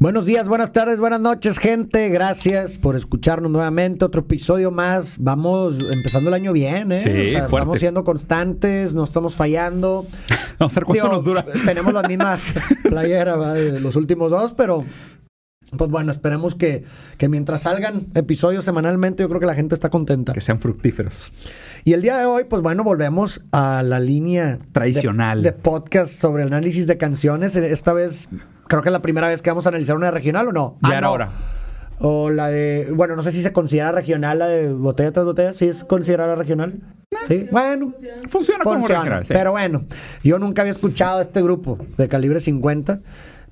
Buenos días, buenas tardes, buenas noches, gente. Gracias por escucharnos nuevamente. Otro episodio más. Vamos empezando el año bien, ¿eh? Sí, O sea, estamos siendo constantes, no estamos fallando. Vamos a ver cuánto Digo, nos dura. Tenemos las mismas playeras ¿va? de los últimos dos, pero pues bueno, esperemos que, que mientras salgan episodios semanalmente, yo creo que la gente está contenta. Que sean fructíferos. Y el día de hoy, pues bueno, volvemos a la línea Tradicional. de, de podcast sobre el análisis de canciones. Esta vez, creo que es la primera vez que vamos a analizar una regional o no. Ya Ah, era no. hora. O la de, bueno, no sé si se considera regional la de botella tras botella. ¿Sí es considerada regional? Sí, bueno. Funciona, como Funciona. regional. sí. Pero bueno, yo nunca había escuchado a este grupo de calibre 50,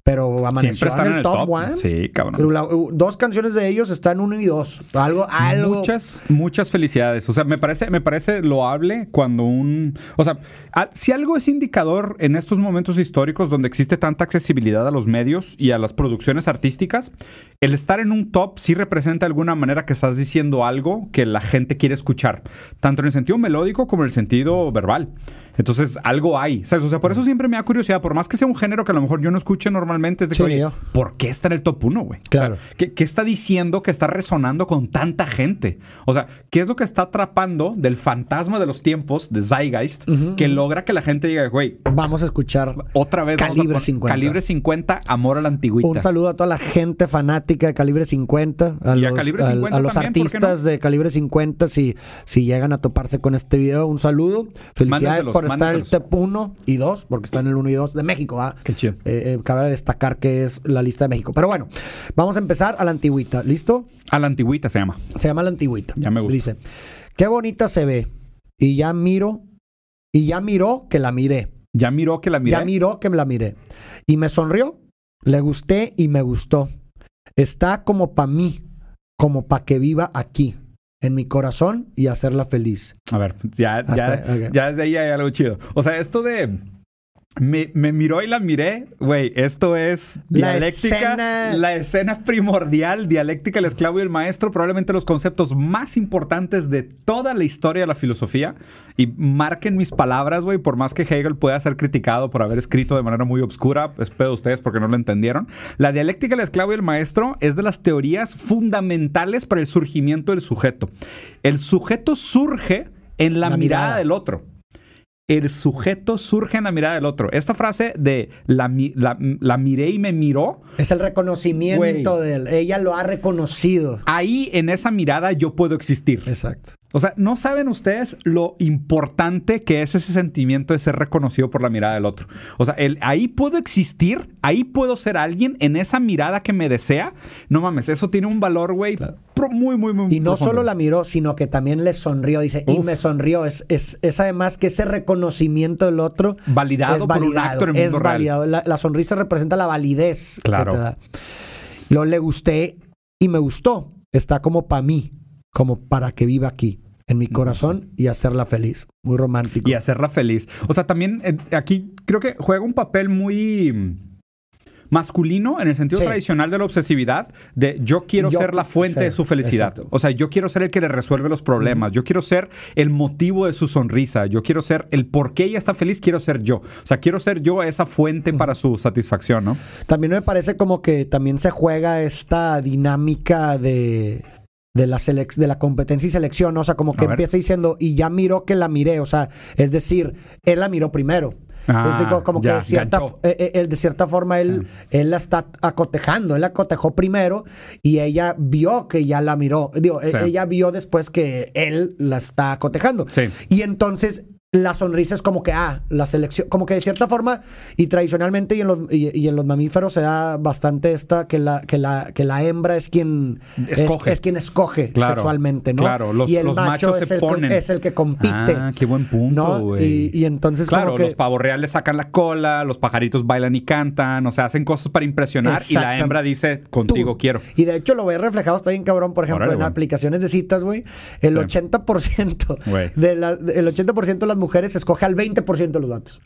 pero amaneció Siempre están en el, top, one. Sí, cabrón. La- uh, dos canciones de ellos están uno y dos. Algo, algo. Muchas, muchas felicidades. O sea, me parece, me parece loable cuando un. O sea, a- si algo es indicador en estos momentos históricos donde existe tanta accesibilidad a los medios y a las producciones artísticas, el estar en un top sí representa de alguna manera que estás diciendo algo que la gente quiere escuchar, tanto en el sentido melódico como en el sentido verbal. Entonces, algo hay. ¿sabes? O sea, por eso siempre me da curiosidad, por más que sea un género que a lo mejor yo no escuche normalmente, es de que, Sí, oye, yo. ¿por qué está en el top 1, güey? O sea, Claro. ¿qué, qué está diciendo que está resonando con tanta gente? O sea, ¿qué es lo que está atrapando del fantasma de los tiempos, de Zeitgeist, que logra que la gente diga, güey, Vamos a escuchar otra vez a Calibre pon- 50. Calibre 50, amor a la antigüita. Un saludo a toda la gente fanática de Calibre 50, a Y a los, Calibre al- 50 a los también, ¿por artistas de Calibre 50, si, si llegan a toparse con este video, un saludo. Felicidades Mándenselos, por estar en el top 1 y 2, porque están en el 1 y 2 de México. ¿ah? Qué chido. Eh, eh, cabe destacar que es la lista de México. Pero bueno, vamos a empezar a la antigüita. ¿Listo? A la antigüita se llama. Se llama la antigüita. Ya me gusta. Dice, qué bonita se ve. Y ya miro, y ya miró que la miré. Ya miró que la miré. Ya miró que me la miré. Y me sonrió. Le gusté y me gustó. Está como para mí, como para que viva aquí, en mi corazón y hacerla feliz. A ver, ya, ya, Hasta- ok. ya desde ahí hay algo chido. O sea, esto de. Me, me miró y la miré, güey. Esto es La dialéctica. escena- La escena primordial, dialéctica, el esclavo y el maestro. Probablemente los conceptos más importantes de toda la historia de la filosofía. Y marquen mis palabras, güey. Por más que Hegel pueda ser criticado por haber escrito de manera muy obscura, espero de ustedes porque no lo entendieron. La dialéctica, el esclavo y el maestro es de las teorías fundamentales para el surgimiento del sujeto. El sujeto surge en la, La mirada mirada. del otro. El sujeto surge en la mirada del otro. Esta frase de la, la- la miré y me miró, Es el reconocimiento Güey. de él. Ella lo ha reconocido. ahí en esa mirada yo puedo existir. Exacto. O sea, no saben ustedes lo importante que es ese sentimiento de ser reconocido por la mirada del otro. O sea, el, ahí puedo existir, ahí puedo ser alguien en esa mirada que me desea. No mames, eso tiene un valor, güey, pro- muy, muy, muy Y no profundo. solo la miró, sino que también le sonrió. Dice, y me sonrió. Es, es, es además que ese reconocimiento del otro Validado es por un validado. acto en es validado. La, la sonrisa representa la validez Claro. que te da. Luego le gusté y me gustó. Está como para mí, como para que viva aquí, en mi corazón y hacerla feliz. Muy romántico. y hacerla feliz. O sea, también eh, aquí creo que juega un papel muy masculino en el sentido Sí. tradicional de la obsesividad de yo quiero Yo ser la fuente de su felicidad. exacto. O sea, yo quiero ser el que le resuelve los problemas. Yo quiero ser el motivo de su sonrisa. Yo quiero ser el por qué ella está feliz, quiero ser yo. O sea, quiero ser yo esa fuente para su satisfacción, ¿no? También me parece como que también se juega esta dinámica de, de, la, selec- de la competencia y selección, ¿no? o sea, como que empieza diciendo, y ya miró que la miré, o sea, es decir, él la miró primero. ¿Me Ah? Como que ya, de cierta, eh, eh, de cierta forma él, él la está acotejando, él la acotejó primero y ella vio que ya la miró, digo, e- Sí. ella vio después que él la está acotejando. Sí. Y entonces la sonrisa es como que, ah, la selección, como que de cierta forma, y tradicionalmente y en los, y, y en los mamíferos se da bastante esta, que la, que la, que la hembra es quien es- Escoge. Es, quien escoge Claro, sexualmente, ¿no? claro, los- y el los macho machos es se el, que- ponen. es el que compite. Ah, qué buen punto, ¿no? güey. Y, y entonces Claro, como que... los pavos reales sacan la cola, los pajaritos bailan y cantan, o sea, hacen cosas para impresionar y la hembra dice, contigo Tú. quiero. Y de hecho lo ves reflejado, está bien cabrón, por ejemplo, Órale, en aplicaciones de citas, güey. El Sí. 80% Güey. de la, el 80% de las mujeres escoge al 20% de los vatos.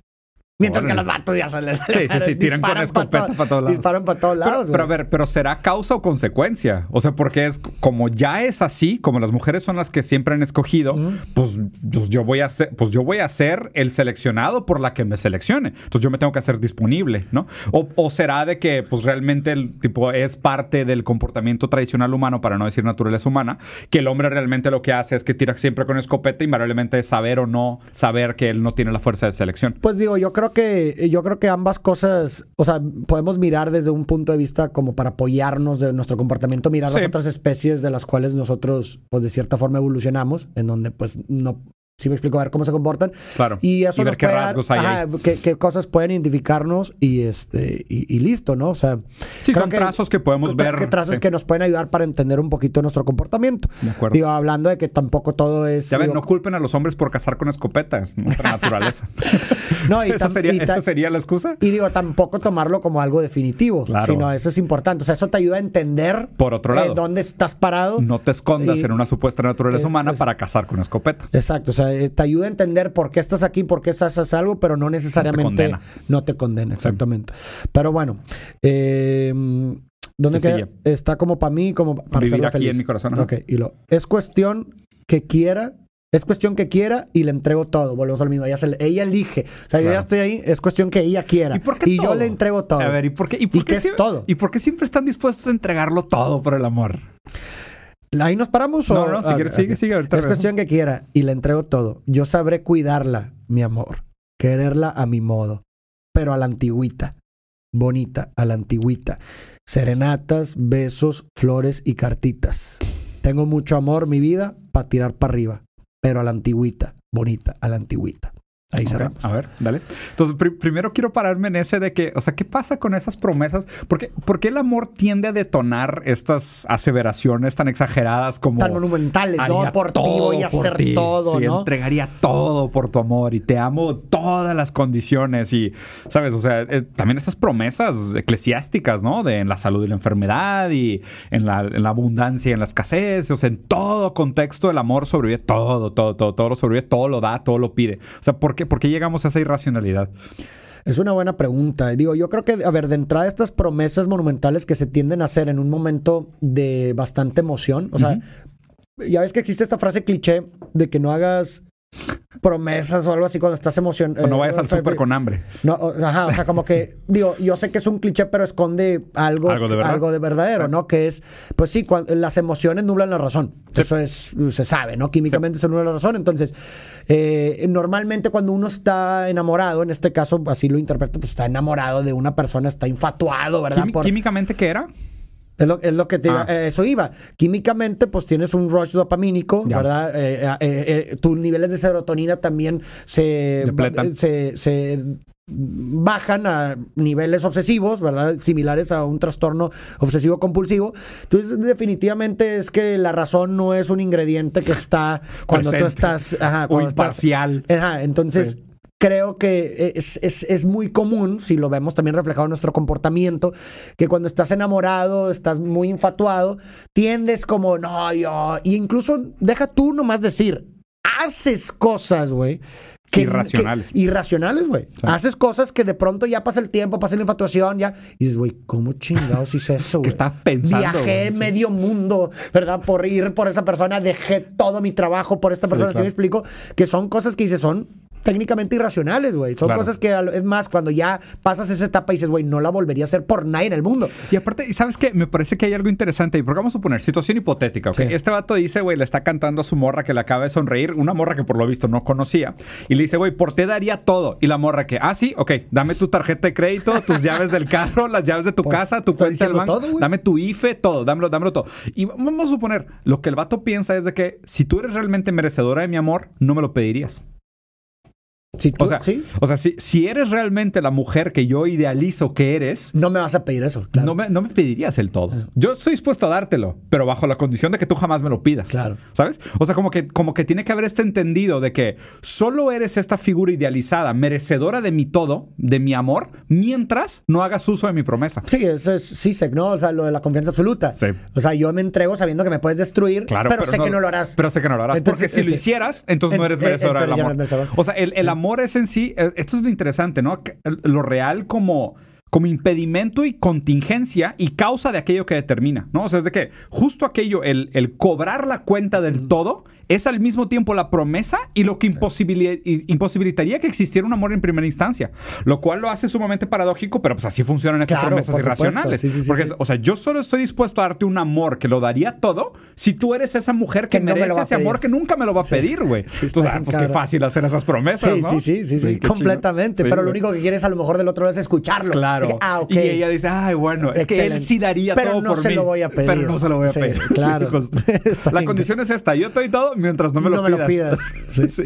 Mientras que los vatos ya salen. Sí, sí, sí, tiran con escopeta para todos lados. Disparan para todos Pero, lados. pero a güey. ver, pero será causa o consecuencia. O sea, porque es como ya es así, como las mujeres son las que siempre han escogido, pues, pues yo voy a ser, pues yo voy a ser el seleccionado por la que me seleccione. Entonces yo me tengo que hacer disponible, ¿no? O, o será de que pues realmente el tipo es parte del comportamiento tradicional humano, para no decir naturaleza humana, que el hombre realmente lo que hace es que tira siempre con escopeta, invariablemente es saber o no saber que él no tiene la fuerza de selección. Pues digo, yo creo que yo creo que ambas cosas, o sea, podemos mirar desde un punto de vista como para apoyarnos de nuestro comportamiento, mirar las otras especies de las cuales nosotros, pues de cierta forma evolucionamos, en donde pues no, si me explico, a ver cómo se comportan. Claro. Y eso Y ver nos qué puede dar- rasgos hay ajá, ahí. qué, qué cosas pueden identificarnos y este y, y listo, ¿no? O sea, Sí, son trazos que podemos ver. que trazos sí. que nos pueden ayudar para entender un poquito nuestro comportamiento. De acuerdo. Digo, hablando de que tampoco todo es. Ya ven, no culpen a los hombres por cazar con escopetas, nuestra naturaleza. No, y ¿Esa, sería, y ¿Esa sería la excusa? Y digo, tampoco tomarlo como algo definitivo, Claro. sino eso es importante. O sea, eso te ayuda a entender Por otro lado. eh, dónde estás parado. No te escondas Y- en una supuesta naturaleza eh, humana para cazar con escopeta. Exacto, o sea, eh, te ayuda a entender por qué estás aquí, por qué haces algo, pero no necesariamente condena. no te condena, exactamente. Pero bueno, eh, ¿dónde ¿Qué queda? sigue? Está como para mí, como para Vivir aquí feliz. en mi corazón, ajá. Ok, y lo es cuestión que quiera. Es cuestión que quiera y le entrego todo. Volvemos al mismo. Ella, se ella elige. O sea, yo ya Claro. estoy ahí. Es cuestión que ella quiera. ¿Y por qué yo todo? le entrego todo. A ver, ¿y por qué? ¿Y, por ¿Y qué qué es todo? ¿Y por qué siempre están dispuestos a entregarlo todo por el amor? ¿Ahí nos paramos? No, o- no, si Ah, quieres, sigue, sigue, ahorita Es cuestión que quiera y le entrego todo. Yo sabré cuidarla, mi amor. Quererla a mi modo, pero a la antigüita. Bonita, a la antigüita. Serenatas, besos, flores y cartitas. Tengo mucho amor, mi vida, para tirar para arriba, pero a la antigüita. Bonita, a la antigüita. Ahí Ok, cerramos. A ver, dale. Entonces, pri- primero quiero pararme en ese de que, o sea, ¿qué pasa con esas promesas? ¿Por qué, por qué el amor tiende a detonar estas aseveraciones tan exageradas como... Tan monumentales, ¿no? Por ti voy a hacer ti. todo, Sí, ¿no? entregaría todo por tu amor y te amo todas las condiciones y, ¿sabes? O sea, eh, también estas promesas eclesiásticas, ¿no? De en la salud y la enfermedad y en la, en la abundancia y en la escasez, o sea, en todo contexto el amor sobrevive todo, todo, todo, todo lo sobrevive, todo lo da, todo lo pide. O sea, ¿por qué, por qué llegamos a esa irracionalidad? Es una buena pregunta. Digo, yo creo que, a ver, de entrada estas promesas monumentales que se tienden a hacer en un momento de bastante emoción. O sea, ya ves que existe esta frase cliché de que no hagas promesas o algo así cuando estás emocionado. O no vayas al súper con hambre. No, o, ajá, o sea, como que, digo, yo sé que es un cliché, pero esconde algo, Algo de verdad. algo de verdadero, ¿no? Que es, pues sí, cuan- las emociones nublan la razón. Sí. Eso es, se sabe, ¿no? Químicamente se nubla la razón. Entonces, eh, normalmente cuando uno está enamorado, en este caso, así lo interpreto, pues está enamorado de una persona, está infatuado, ¿verdad? Por- ¿Químicamente qué era? Es lo, es lo que te iba- Ah. eh, eso iba. Químicamente, pues tienes un rush dopamínico, Ya. ¿verdad? Eh, eh, tus niveles de serotonina también se, se, se bajan a niveles obsesivos, ¿verdad? Similares a un trastorno obsesivo compulsivo. Entonces, definitivamente es que la razón no es un ingrediente que está cuando tú estás. Ajá, O estás-. Ajá, entonces Sí. Creo que es, es- es muy común, si lo vemos también reflejado en nuestro comportamiento, que cuando estás enamorado, estás muy infatuado, tiendes como, no, yo, y incluso deja tú nomás decir, haces cosas, güey. que- Irracionales. que- irracionales, güey. Sí. Haces cosas que de pronto ya pasa el tiempo, pasa la infatuación, ya. Y dices, güey, ¿cómo chingados hice eso, güey? ¿Qué estás pensando, Viajé? Sí. medio mundo, ¿verdad? Por ir por esa persona, dejé todo mi trabajo por esta persona. ¿Sí claro. me explico? Que son cosas que dices, son técnicamente irracionales, güey. Son Claro. cosas que, es más, cuando ya pasas esa etapa y dices, güey, no la volvería a hacer por nadie en el mundo. Y aparte, ¿sabes qué? Me parece que hay algo interesante ahí, porque vamos a poner situación hipotética, ¿ok? Sí. Este vato dice, güey, le está cantando a su morra que le acaba de sonreír, una morra que por lo visto no conocía, y le dice, güey, por te daría todo. Y la morra que, ah, sí, ok, dame tu tarjeta de crédito, tus llaves del carro, las llaves de tu Pues, casa, tu cuenta del banco, todo, dame tu IFE, todo, dámelo, dámelo todo. Y vamos a suponer, lo que el vato piensa es de que si tú eres realmente merecedora de mi amor, no me lo pedirías. Si tú, O sea, ¿sí? o sea si, si eres realmente la mujer que yo idealizo que eres, No me vas a pedir eso. Claro. no, me, no me pedirías el todo. Yo estoy dispuesto a dártelo, pero bajo la condición de que tú jamás me lo pidas. Claro. ¿Sabes? O sea, como que, como que tiene que haber este entendido de que solo eres esta figura idealizada, merecedora de mi todo, de mi amor, mientras no hagas uso de mi promesa. Sí, eso es CISEC, ¿no? O sea, lo de la confianza absoluta. Sí. O sea, yo me entrego sabiendo que me puedes destruir, Claro, pero, sé que no lo harás. Pero sé que no lo harás. Entonces, porque si lo hicieras, entonces no eres merecedora del ya no amor. merecedor. O sea, el, el amor amor es en sí, eh, esto es lo interesante, ¿no? Lo real como, como impedimento y contingencia y causa de aquello que determina, ¿no? O sea, es de que justo aquello, el, el cobrar la cuenta del todo, es al mismo tiempo la promesa y lo que imposibili- i- imposibilitaría que existiera un amor en primera instancia. Lo cual lo hace sumamente paradójico, pero pues así funcionan estas Claro, promesas por irracionales. Sí, sí, sí, Porque, o sea, yo solo estoy dispuesto a darte un amor que lo daría todo si tú eres esa mujer que, Que no me merece ese amor que nunca me lo va a pedir, güey. Bien pues qué fácil hacer esas promesas, Sí, ¿no? sí, sí, sí, sí, completamente. pero lo único que quieres a lo mejor del otro lado es escucharlo. Claro. Que, ah, ok. Y ella dice, ay, bueno, es que él sí daría Pero todo no por se mí. lo voy a pedir. Pero no se lo voy a pedir. claro. La condición es esta, yo doy todo mientras no me lo No me lo pidas. pidas. Sí. Sí.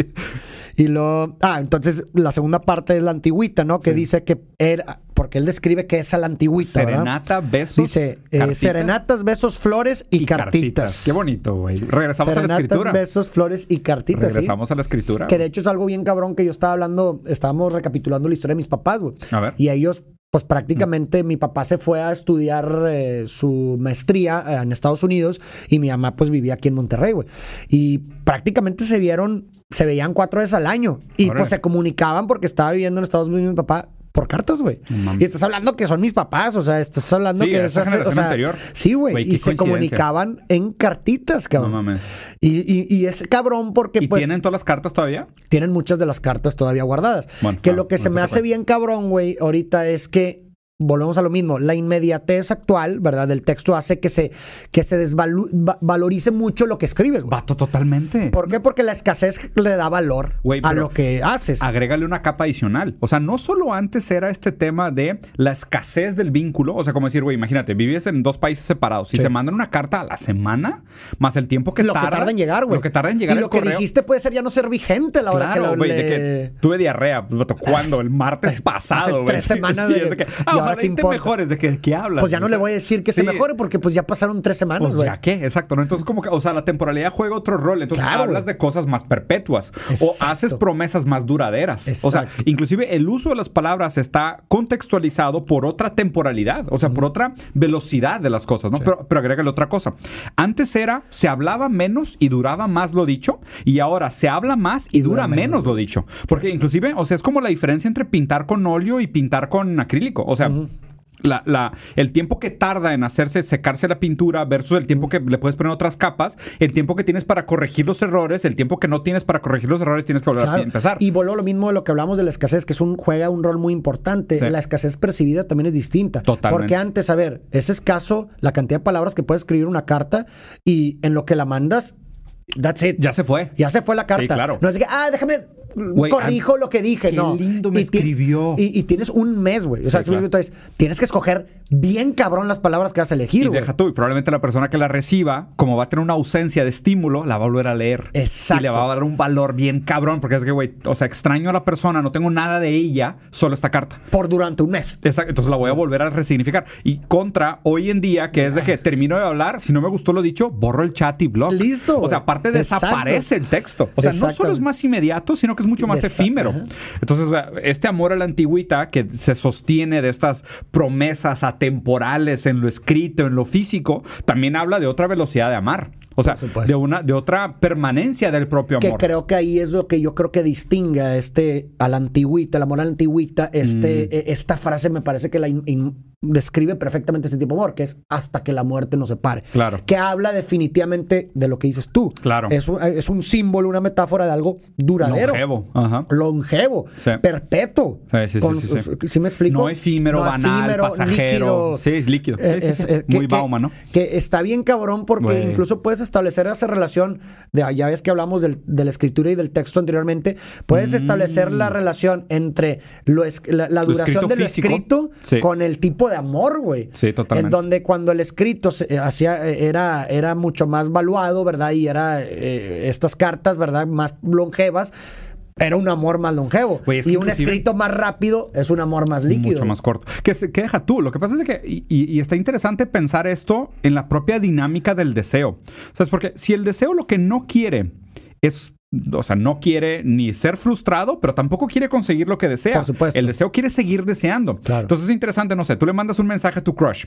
Y lo. Ah, entonces la segunda parte es la antigüita, ¿no? Que dice que él. Porque él describe que es a la antigüita, ¿verdad? Serenata, besos. Dice eh, serenatas, besos, flores y, cartitas. Qué bonito, güey. Regresamos a la Serenatas, escritura. besos, flores y cartitas. ¿sí? Regresamos a la escritura. Que de hecho es algo bien cabrón que yo estaba hablando, estábamos recapitulando la historia de mis papás, güey. A ver. Y ellos, pues prácticamente mi papá se fue a estudiar eh, su maestría eh, en Estados Unidos y mi mamá pues vivía aquí en Monterrey, güey. Y prácticamente se vieron, se veían cuatro veces al año. Y pues se comunicaban porque estaba viviendo en Estados Unidos mi papá. Por cartas, güey. No. Y estás hablando que son mis papás, o sea, estás hablando Sí, que esa hace- generación o sea, anterior. Sí, güey. Y se comunicaban en cartitas, No cabrón. mames. y, y- y es cabrón porque ¿Y pues tienen todas las cartas todavía? tienen muchas de las cartas todavía guardadas. Bueno, que ah, lo que no se me hace bien cabrón, güey, ahorita es que volvemos a lo mismo, la inmediatez actual, ¿verdad? Del texto hace que se que se desvalorice mucho lo que escribes, güey. Vato, totalmente. ¿Por qué? Porque la escasez le da valor Güey, a lo que haces. Agrégale una capa adicional. O sea, no solo antes era este tema de la escasez del vínculo. O sea, como decir, güey, imagínate, vives en dos países separados y Sí. se mandan una carta a la semana, más el tiempo que lo tarda. que tarda en llegar, güey. Lo que tarda en llegar Y el lo que correo. dijiste puede ser ya no ser vigente a la hora Claro, que lo güey, de que tuve diarrea. ¿Cuándo? El martes pasado, güey. tres semanas sí, de que- que, ¿y ah, ahora qué importa? mejores. ¿De qué, qué hablas? Pues ya no O le voy a decir que se sí. mejore porque pues ya pasaron tres semanas, Pues güey. ya qué, exacto, ¿no? Entonces, como que, o sea, la temporalidad juega otro rol. Entonces, Claro, hablas güey. de cosas más perpetuas o haces promesas más duraderas. O sea, inclusive el uso de las palabras está contextualizado por otra temporalidad, o sea, por otra velocidad de las cosas, ¿no? Pero, pero agrégale otra cosa. Antes era, se hablaba menos y duraba más lo dicho, y ahora se habla más y, dura, dura menos, menos lo dicho. Porque inclusive, o sea, es como la diferencia entre pintar con óleo y pintar con acrílico. O sea, la, la- el tiempo que tarda en hacerse, secarse la pintura versus el tiempo que le puedes poner otras capas, el tiempo que tienes para corregir los errores, el tiempo que no tienes para corregir los errores, tienes que volver Claro. a empezar. Y a lo mismo de lo que hablamos de la escasez, que es un, juega un rol muy importante. Sí. La escasez percibida también es distinta. Totalmente. Porque antes, a ver, es escaso la cantidad de palabras que puedes escribir una carta y en lo que la mandas, that's it. ya se fue. Ya se fue la carta. Sí, claro. No es que, ah, déjame, Corrijo lo que dije. qué no. lindo me Y escribió. Y, y tienes un mes, güey. O sea, Sí, me claro. entonces, tienes que escoger bien cabrón las palabras que vas a elegir, güey. deja tú, y probablemente la persona que la reciba, como va a tener una ausencia de estímulo, la va a volver a leer. Exacto. Y le va a dar un valor bien cabrón, porque es que, güey, o sea, extraño a la persona, no tengo nada de ella, solo esta carta. Por durante un mes. Exacto, entonces la voy a volver a resignificar. Y contra hoy en día, que es de que termino de hablar, si no me gustó lo dicho, borro el chat y blog. Listo, O sea, aparte Exacto. desaparece el texto. O sea, no solo es más inmediato, sino que es mucho más Exacto, efímero. ajá. Entonces, este amor a la antigüita que se sostiene de estas promesas atemporales en lo escrito, en lo físico, también habla de otra velocidad de amar. O sea, de una de otra permanencia del propio Que amor. creo que ahí es lo que yo creo que distingue a este, a la antigüita, el amor a la antigüita. Este, Mm. eh, Esta frase me parece que la in- in- describe perfectamente este tipo de amor, que es hasta que la muerte nos separe. Claro. Que habla definitivamente de lo que dices tú. Claro. Es un, es un símbolo, una metáfora de algo duradero. Longevo. Ajá. Longevo, Sí. perpetuo. Sí, sí, sí, Con- sí, sí. ¿sí me explico? No efímero, No banal, efímero, pasajero. líquido. Sí, es líquido. Es- que- Muy que- Bauman, ¿no? Que está bien cabrón porque incluso puedes establecer esa relación de ya ves que hablamos del- de la escritura y del texto anteriormente. Puedes establecer la relación entre lo es- la, la Mm. Lo duración escrito de lo físico. escrito con el tipo de amor, güey. Sí, totalmente. En donde cuando el escrito se, eh, hacía, eh, era, era mucho más valuado, ¿verdad? Y era eh, estas cartas, ¿verdad? Más longevas. Era un amor más longevo. Güey, es que y un escrito más rápido es un amor más líquido. Mucho más corto. Que, se- que deja tú. Lo que pasa es de que, y, y- y está interesante pensar esto en la propia dinámica del deseo. O sea, es porque si el deseo lo que no quiere es, o sea, no quiere ni ser frustrado, pero tampoco quiere conseguir lo que desea. Por supuesto. El deseo quiere seguir deseando. Claro. Entonces es interesante, no sé, tú le mandas un mensaje a tu crush,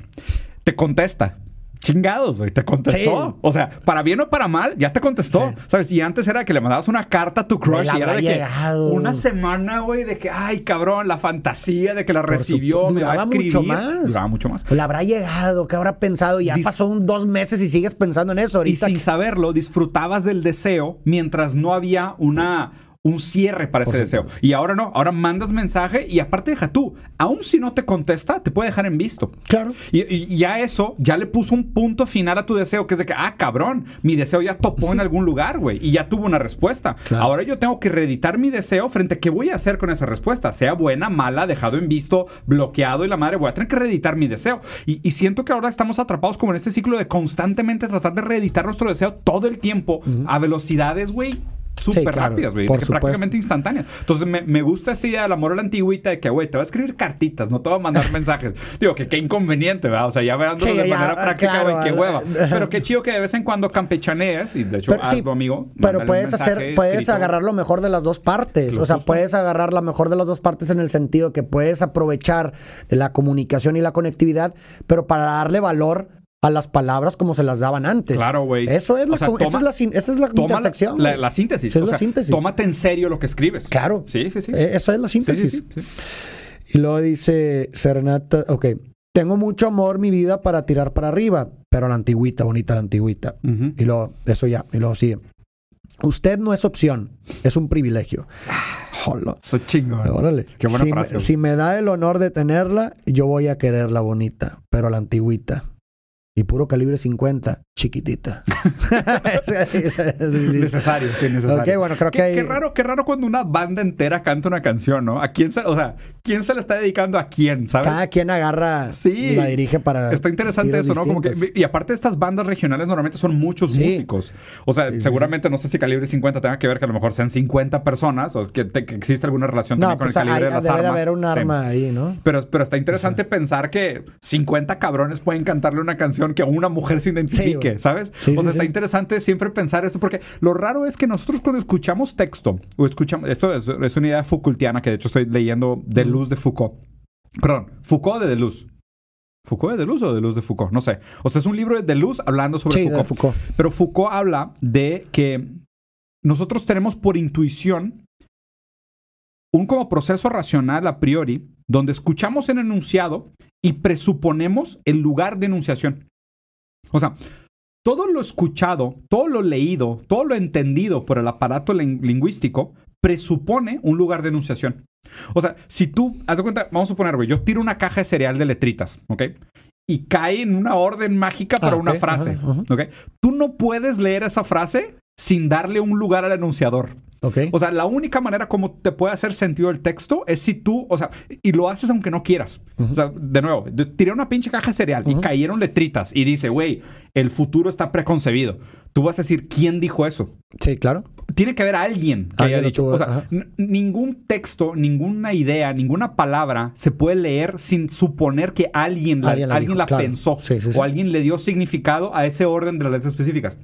te contesta. Chingados, güey, te contestó. Sí. O sea, para bien o para mal, ya te contestó. Sí. ¿Sabes? Y antes era que le mandabas una carta a tu crush y era de que una semana, güey, de que, ay, cabrón, la fantasía de que la Por recibió, me a duraba escribir. mucho más. Duraba mucho más. Le habrá llegado, ¿qué habrá pensado? Ya Dis- pasó un dos meses y sigues pensando en eso. Y Ahorita sin saberlo, disfrutabas del deseo mientras no había una un cierre para ese deseo. Y ahora no, ahora mandas mensaje y aparte deja tú, aun si no te contesta, te puede dejar en visto. Claro. Y, y- ya eso, ya le puso un punto final a tu deseo, que es de que, ah, cabrón, mi deseo ya topó en algún lugar, güey, y ya tuvo una respuesta. Claro. Ahora yo tengo que reeditar mi deseo frente a qué voy a hacer con esa respuesta, sea buena, mala, dejado en visto, bloqueado y la madre, voy a tener que reeditar mi deseo. Y, y siento que ahora estamos atrapados como en este ciclo de constantemente tratar de reeditar nuestro deseo todo el tiempo a velocidades, güey. Súper claro, rápidas, güey. Prácticamente instantáneas. Entonces me, me gusta esta idea del amor a la antigüita de que, güey, te va a escribir cartitas, no te va a mandar mensajes. Digo, que qué inconveniente, ¿verdad? O sea, ya Sí, de ya, manera ah, práctica, claro, güey, qué ah, hueva. ah, Pero qué chido que de vez en cuando campechanees, y de hecho, Pero, hazlo, amigo. pero puedes mensaje hacer, puedes escrito. agarrar lo mejor de las dos partes. O sea, justo. puedes agarrar la mejor de las dos partes en el sentido que puedes aprovechar la comunicación y la conectividad, pero para darle valor a las palabras como se las daban antes. Claro, güey. Eso es la, sea, esa es la, esa es la intersección. La, síntesis. Sí, es o la sea, síntesis. Tómate en serio lo que escribes. Claro. Sí, sí, sí. Eh, Esa es la Sí, sí, síntesis. sí, sí. Y luego dice Serenata, ok, tengo mucho amor mi vida para tirar para arriba, pero la antigüita, bonita la antigüita. Ujú. Y luego, eso ya, y luego sigue. Usted no es opción, es un privilegio. Hola. Eso chingón. Órale. Qué buena si, frase, Me, güey. si me da el honor de tenerla, yo voy a quererla bonita, pero la antigüita. Y puro calibre 50, chiquitita. Necesario, sí, necesario. Ok, bueno, creo que qué, hay- qué raro, qué raro cuando una banda entera canta una canción, ¿no? ¿A quién se, o sea, quién se le está dedicando a quién, sabes? Cada quien agarra Sí. y la dirige para. Está interesante eso, ¿no? Como que, y aparte estas bandas regionales normalmente son muchos Sí. músicos. O sea, Sí, seguramente no sé si calibre 50 tenga que ver que a lo mejor sean 50 personas o que, te- que existe alguna relación No, también con pues el calibre hay- de las debe armas. de haber un arma ahí, ¿no? Pero, pero está interesante pensar que 50 cabrones pueden cantarle una canción que a una mujer se identifique, ¿sabes? Sí, o sea, sí, está sí. interesante siempre pensar esto, porque lo raro es que nosotros cuando escuchamos texto, o escuchamos, esto es, es una idea Foucaultiana que de hecho estoy leyendo de Luz de Foucault. Perdón, Foucault de Deleuze. ¿Foucault de Deleuze o de Luz de Foucault? No sé. O sea, es un libro de Deleuze hablando sobre Sí, de Foucault. Foucault. Pero Foucault habla de que nosotros tenemos por intuición un como proceso racional a priori, donde escuchamos el enunciado y presuponemos el lugar de enunciación. O sea, todo lo escuchado, todo lo leído, todo lo entendido por el aparato lin- lingüístico presupone un lugar de enunciación. O sea, si tú, haz de cuenta, vamos a suponer, güey, yo tiro una caja de cereal de letritas, ¿ok? Y cae en una orden mágica para Ah, una frase. ¿ok? Tú no puedes leer esa frase sin darle un lugar al enunciador. Ok. O sea, la única manera como te puede hacer sentido el texto es si tú, o sea, y lo haces aunque no quieras. O sea, de nuevo, tiré una pinche caja de cereal y cayeron letritas y dice, güey, el futuro está preconcebido. Tú vas a decir, ¿quién dijo eso? sí, claro. Tiene que haber alguien que haya dicho. tuvo, o sea, ningún texto, ninguna idea, ninguna palabra se puede leer sin suponer que alguien la, Alguien alguien la la, dijo, claro. pensó Sí, sí, sí. o alguien le dio significado a ese orden de las letras específicas.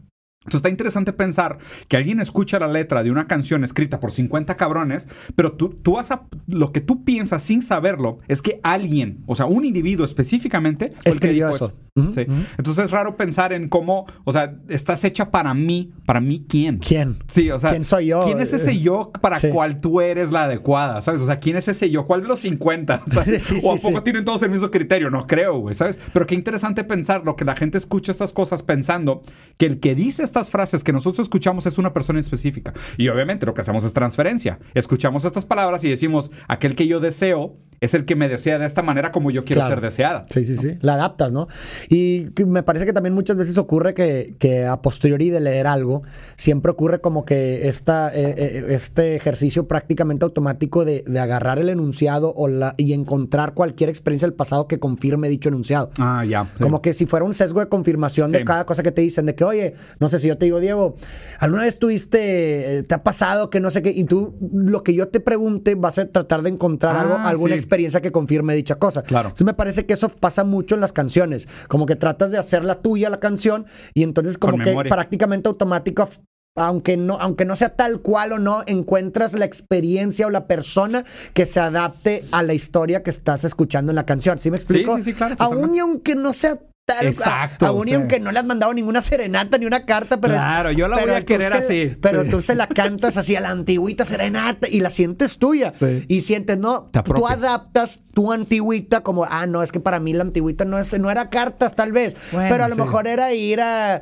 Entonces está interesante pensar que alguien escucha la letra de una canción escrita por 50 cabrones, pero tú, tú vas a... Lo que tú piensas sin saberlo es que alguien, o sea, un individuo específicamente... Escribió eso. Ujú, Sí. ujú. Entonces es raro pensar en cómo, o sea, estás hecha para mí. ¿Para mí quién? ¿Quién? Sí, o sea, ¿Quién soy yo? ¿Quién es ese yo para Sí. cual tú eres la adecuada? ¿Sabes? O sea, ¿quién es ese yo? ¿Cuál de los 50? ¿Sabes? Sí, o a poco tienen todos el mismo criterio, no creo, güey, ¿sabes? Pero qué interesante pensar lo que la gente escucha estas cosas pensando que el que dice estas frases que nosotros escuchamos es una persona específica. Y obviamente lo que hacemos es transferencia. Escuchamos estas palabras y decimos, aquel que yo deseo es el que me desea de esta manera como yo quiero Claro. ser deseada. Sí, sí, sí. La adaptas, ¿no? Y me parece que también muchas veces ocurre que, que a posteriori de leer algo, siempre ocurre como que esta, eh, eh, este ejercicio prácticamente automático de, de agarrar el enunciado o la, y encontrar cualquier experiencia del pasado que confirme dicho enunciado. Ah, ya. Como que si fuera un sesgo de confirmación de cada cosa que te dicen, de que, oye, no sé si yo te digo, Diego, ¿alguna vez tuviste, eh, te ha pasado que no sé qué? Y tú, lo que yo te pregunte, vas a tratar de encontrar Ah, algo, alguna sí. Experiencia que confirme dicha cosa. Claro. Entonces me parece que eso pasa mucho en las canciones, como que tratas de hacer la tuya la canción y entonces como Con que memoria. prácticamente automático aunque no, aunque no sea tal cual o no, encuentras la experiencia o la persona que se adapte a la historia que estás escuchando en la canción. ¿Sí me explico? sí, sí, claro, Aún y aunque no sea Exacto, a, a Bonnie, sí. aunque no le has mandado ninguna serenata ni una carta, pero es- Claro, yo la voy a querer se- así. Pero Sí. tú se la cantas así a la antigüita serenata y la sientes tuya. Sí. Y sientes, no, tú adaptas tu antigüita como, ah, no, es que para mí la antigüita no, es, no era cartas tal vez, Bueno, pero a lo sí. mejor era ir a, a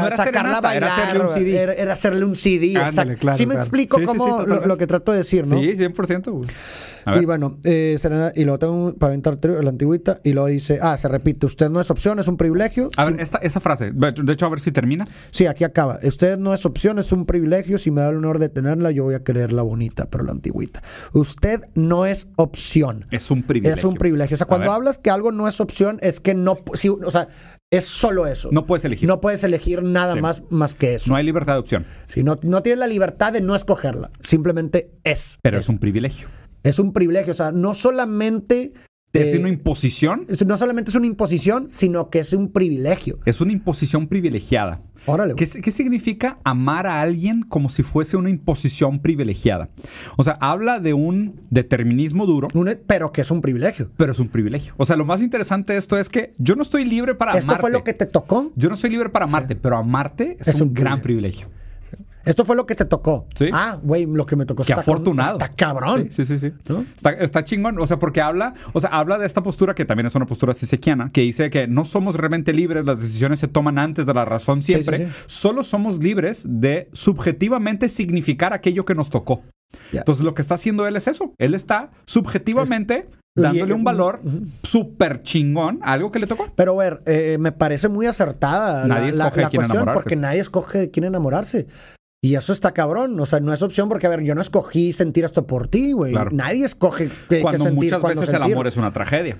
No era sacarla a serenata, era bailar. hacerle un CD. Era, era hacerle un CD. Ándale, exacto. claro, sí me claro. explico cómo lo que trato de decir, ¿no? Sí, 100%, güey. Y bueno, eh, Serena, y luego tengo para aventar tri- la antigüita, y luego dice, ah, se repite, usted no es opción, es un privilegio. A ver, esta, esa frase, de hecho, a ver si termina. Sí, aquí acaba. Usted no es opción, es un privilegio. Si me da el honor de tenerla, yo voy a quererla bonita, pero la antigüita. Usted no es opción. Es un privilegio. Es un privilegio. O sea, cuando hablas que algo no es opción, es que no, o sea, es solo eso. No puedes elegir. No puedes elegir nada Sí. más, más que eso. No hay libertad de opción, Si no, no tienes la libertad de no escogerla. Simplemente es. pero es, es un privilegio. Es un privilegio. O sea, no solamente. Es eh, una imposición, es- no solamente es una imposición, sino que es un privilegio. es una imposición privilegiada. Órale. ¿Qué, qué significa amar a alguien como si fuese una imposición privilegiada? O sea, habla de un determinismo duro, Un- pero que es un privilegio. pero es un privilegio. O sea, lo más interesante de esto es que yo no estoy libre para Esto amarte. fue lo que te tocó. Yo no soy libre para amarte, pero amarte es, Es un, un gran privilegio. Esto fue lo que te tocó. Sí. Ah, güey, lo que me tocó Qué está afortunado. Está cabrón. Sí, sí, sí. sí. ¿No? Está, está chingón. O sea, porque habla, o sea, habla de esta postura que también es una postura sisequiana, que dice que no somos realmente libres, las decisiones se toman antes de la razón siempre. sí, sí. Solo somos libres de subjetivamente significar aquello que nos tocó. Entonces, lo que está haciendo él es eso. Él está subjetivamente dándole un valor súper chingón a algo que le tocó. Pero, a ver, eh, me parece muy acertada la- Nadie la, la cuestión porque nadie escoge de quién enamorarse. Y eso está cabrón. O sea, no es opción porque, a ver, yo no escogí sentir esto por ti, güey. Claro. Nadie escoge qué, qué Cuando sentir. muchas cuándo veces el amor es una tragedia.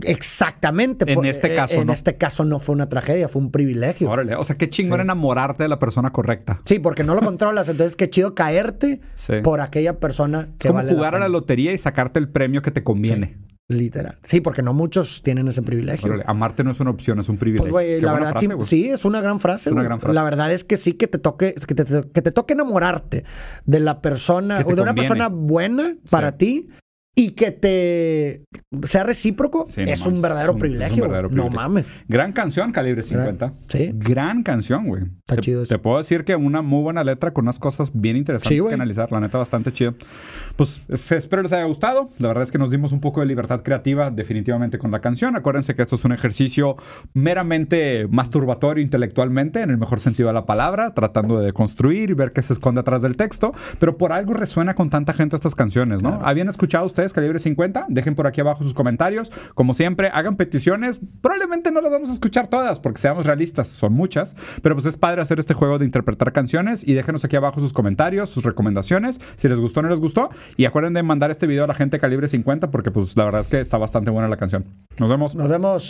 Exactamente. En por- este eh, caso, En no. este caso no fue una tragedia, fue un privilegio. Órale, o sea, qué chingón Sí. enamorarte de la persona correcta. Sí, porque no lo controlas. Entonces, qué chido caerte Sí. por aquella persona que Es como vale jugar a la lotería y sacarte el premio que te conviene. Literal. Sí, porque no muchos tienen ese privilegio. Órale, amarte no es una opción, es un privilegio. Pues, la verdad frase, sí, sí, es una gran frase. Es una güey. gran frase. La verdad es que sí que te toque, que te, que te toque enamorarte de la persona o de una persona buena para ti y que te sea recíproco Sí, no es un verdadero es un- privilegio. un verdadero. No mames. Gran canción, calibre 50. Sí. Gran canción, güey. Está te, chido eso. Te puedo decir que una muy buena letra con unas cosas bien interesantes Sí, que analizar. La neta, bastante chido. Pues es- espero les haya gustado. La verdad es que nos dimos un poco de libertad creativa definitivamente con la canción. Acuérdense que esto es un ejercicio meramente masturbatorio intelectualmente, en el mejor sentido de la palabra, tratando de construir y ver qué se esconde atrás del texto. Pero por algo resuena con tanta gente estas canciones, ¿no? ¿Habían escuchado ustedes Calibre 50? Dejen por aquí abajo sus comentarios. Como siempre, hagan peticiones. Probablemente no las vamos a escuchar todas, porque seamos realistas, son muchas. Pero pues es padre hacer este juego de interpretar canciones. Y déjenos aquí abajo sus comentarios, sus recomendaciones, si les gustó o no les gustó. Y acuerden de mandar este video a la gente Calibre 50, porque pues la verdad es que está bastante buena la canción. Nos vemos. Nos vemos.